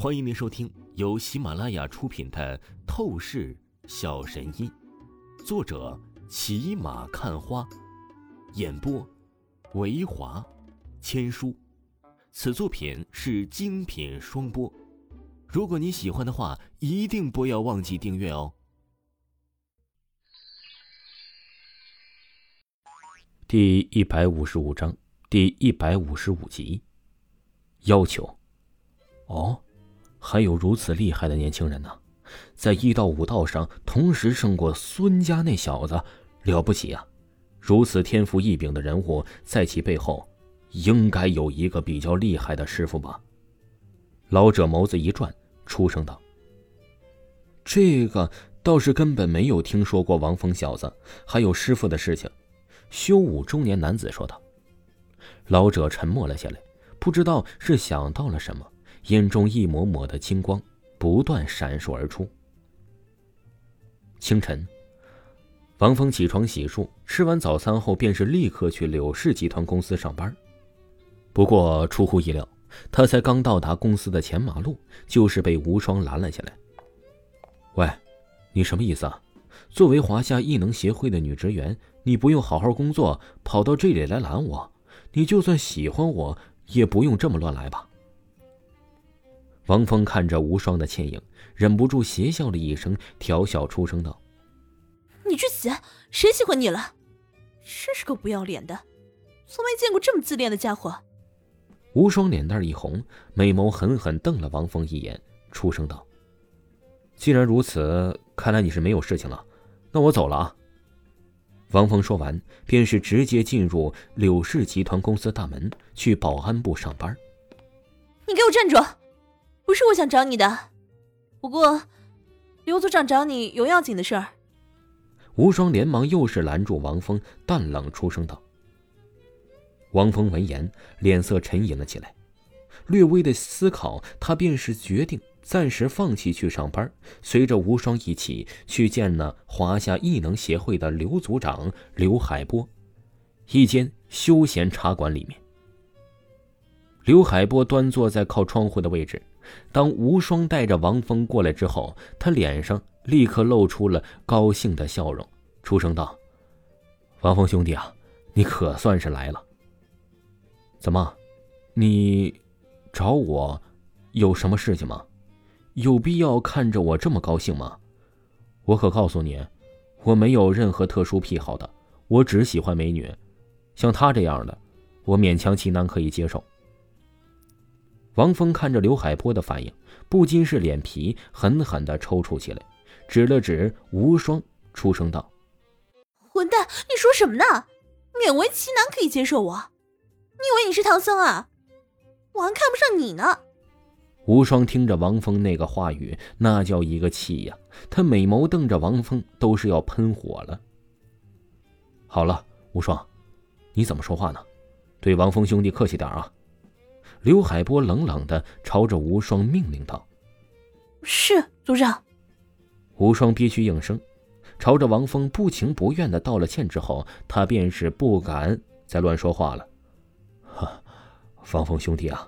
欢迎您收听由喜马拉雅出品的《透视小神医》，作者骑马看花，演播维华千书。此作品是精品双播。如果你喜欢的话，一定不要忘记订阅哦。第一百五十五章，第一百五十五集，要求。哦。还有如此厉害的年轻人呢，在一道武道上同时胜过孙家那小子，了不起啊！如此天赋异禀的人物，在其背后，应该有一个比较厉害的师傅吧？老者眸子一转，出声道：“这个倒是根本没有听说过王峰小子还有师傅的事情。”修武中年男子说道。老者沉默了下来，不知道是想到了什么。眼中一抹抹的金光不断闪烁而出。清晨，王峰起床洗漱，吃完早餐后便是立刻去柳氏集团公司上班。不过出乎意料，他才刚到达公司的前马路，就是被无双拦了下来。“喂，你什么意思啊？作为华夏异能协会的女职员，你不用好好工作，跑到这里来拦我？你就算喜欢我，也不用这么乱来吧？”王峰看着无双的倩影，忍不住邪笑了一声，调笑出声道：“你去死！谁喜欢你了？真是个不要脸的，从没见过这么自恋的家伙。”无双脸蛋一红，美眸狠狠瞪了王峰一眼，出声道：“既然如此，看来你是没有事情了，那我走了啊。”王峰说完，便是直接进入柳氏集团公司大门，去保安部上班。你给我站住！不是我想找你的，不过刘组长找你有要紧的事儿。无双连忙又是拦住王峰，淡冷出声道：“王峰闻言，脸色沉吟了起来，略微的思考，他便是决定暂时放弃去上班，随着无双一起去见那华夏异能协会的刘组长刘海波。一间休闲茶馆里面，刘海波端坐在靠窗户的位置。当无双带着王峰过来之后，他脸上立刻露出了高兴的笑容，出声道：“王峰兄弟啊，你可算是来了。怎么，你找我有什么事情吗？有必要看着我这么高兴吗？我可告诉你，我没有任何特殊癖好的，我只喜欢美女，像她这样的，我勉强其难可以接受。”王峰看着刘海波的反应，不禁是脸皮狠狠的抽搐起来，指了指无双，出声道：“混蛋，你说什么呢？勉为其难可以接受我？你以为你是唐僧啊？我还看不上你呢！”无双听着王峰那个话语，那叫一个气呀！他美眸瞪着王峰，都是要喷火了。好了，无双，你怎么说话呢？对王峰兄弟客气点啊！刘海波冷冷的朝着无双命令道：“是组长。”无双憋屈应声，朝着王峰不情不愿的道了歉之后，他便是不敢再乱说话了。哈，王峰兄弟啊，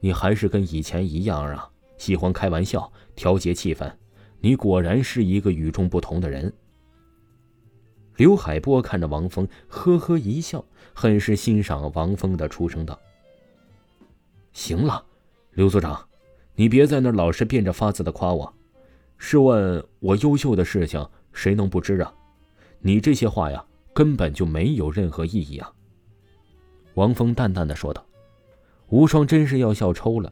你还是跟以前一样啊，喜欢开玩笑，调节气氛。你果然是一个与众不同的人。刘海波看着王峰，呵呵一笑，很是欣赏王峰的出声道。行了，刘组长，你别在那老是变着法子的夸我。试问，我优秀的事情谁能不知啊？你这些话呀，根本就没有任何意义啊。王峰淡淡的说道。无双真是要笑抽了，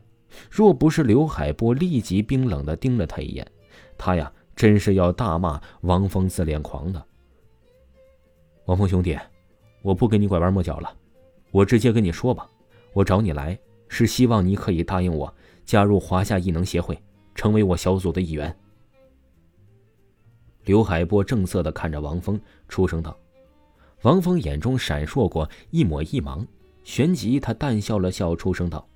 若不是刘海波立即冰冷的盯了他一眼，他呀，真是要大骂王峰自恋狂的。王峰兄弟，我不跟你拐弯抹角了，我直接跟你说吧，我找你来。是希望你可以答应我加入华夏异能协会，成为我小组的一员。刘海波正色的看着王峰，出声道：“王峰眼中闪烁过一抹异芒，旋即他淡笑了笑，出声道：‘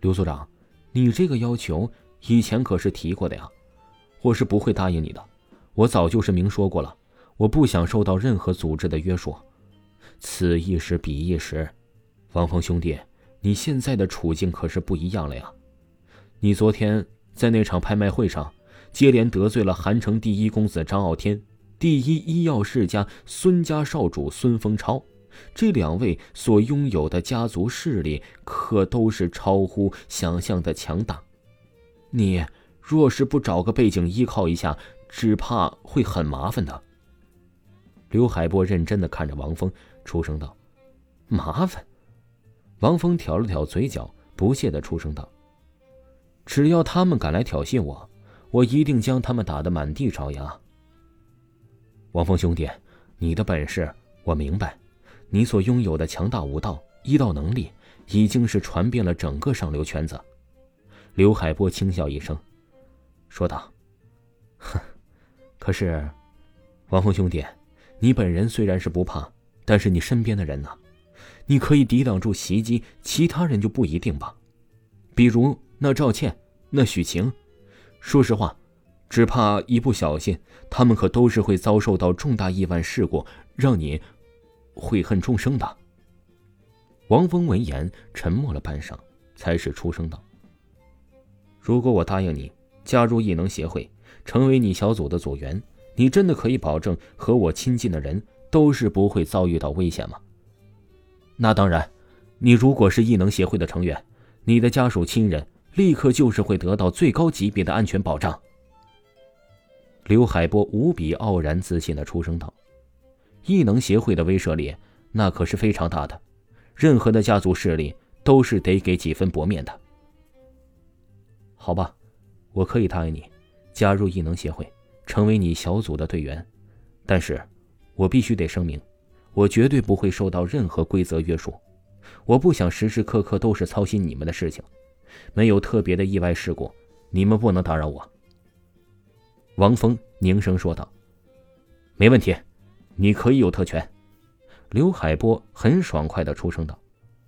刘组长，你这个要求以前可是提过的呀，我是不会答应你的。我早就是明说过了，我不想受到任何组织的约束。此一时，彼一时，王峰兄弟。’”你现在的处境可是不一样了呀！你昨天在那场拍卖会上，接连得罪了韩城第一公子张傲天、第一医药世家孙家少主孙丰超，这两位所拥有的家族势力可都是超乎想象的强大。你若是不找个背景依靠一下，只怕会很麻烦的。刘海波认真的看着王峰，出声道：“麻烦。”王峰挑了挑嘴角，不屑的出声道：“只要他们敢来挑衅我，我一定将他们打得满地找牙。”王峰兄弟，你的本事我明白，你所拥有的强大武道、医道能力，已经是传遍了整个上流圈子。刘海波轻笑一声，说道：“哼，可是，王峰兄弟，你本人虽然是不怕，但是你身边的人呢？”你可以抵挡住袭击，其他人就不一定吧。比如那赵倩、那许晴，说实话，只怕一不小心，他们可都是会遭受到重大意外事故，让你悔恨终生的。王峰闻言沉默了半晌，才是出声道：“如果我答应你加入异能协会，成为你小组的组员，你真的可以保证和我亲近的人都是不会遭遇到危险吗？”那当然，你如果是异能协会的成员，你的家属亲人立刻就是会得到最高级别的安全保障。刘海波无比傲然自信的出声道：“异能协会的威慑力，那可是非常大的，任何的家族势力都是得给几分薄面的。”好吧，我可以答应你，加入异能协会，成为你小组的队员，但是，我必须得声明。我绝对不会受到任何规则约束，我不想时时刻刻都是操心你们的事情。没有特别的意外事故，你们不能打扰我。”王峰凝声说道。“没问题，你可以有特权。”刘海波很爽快的出声道。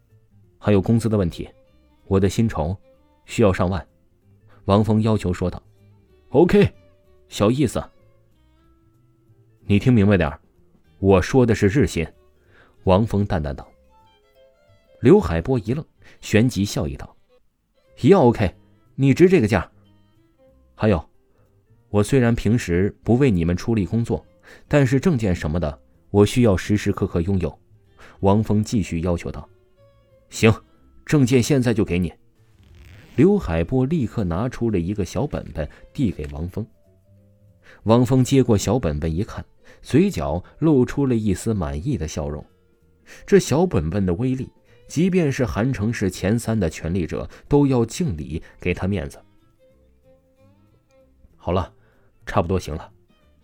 “还有工资的问题，我的薪酬需要上万。”王峰要求说道。“OK，小意思。你听明白点儿。”我说的是日薪，王峰淡淡道。刘海波一愣，旋即笑意道：“要 OK，你值这个价。还有，我虽然平时不为你们出力工作，但是证件什么的，我需要时时刻刻拥有。”王峰继续要求道：“行，证件现在就给你。”刘海波立刻拿出了一个小本本，递给王峰。王峰接过小本本一看。嘴角露出了一丝满意的笑容。这小本本的威力，即便是韩城市前三的权力者都要敬礼给他面子。好了，差不多行了，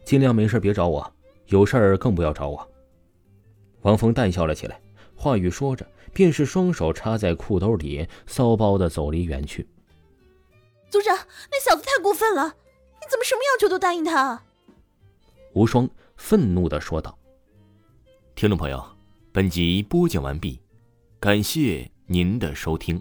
尽量没事别找我，有事儿更不要找我。王峰淡笑了起来，话语说着，便是双手插在裤兜里，骚包的走离远去。组长，那小子太过分了，你怎么什么要求都答应他？无双。愤怒的说道：“听众朋友，本集播讲完毕，感谢您的收听。”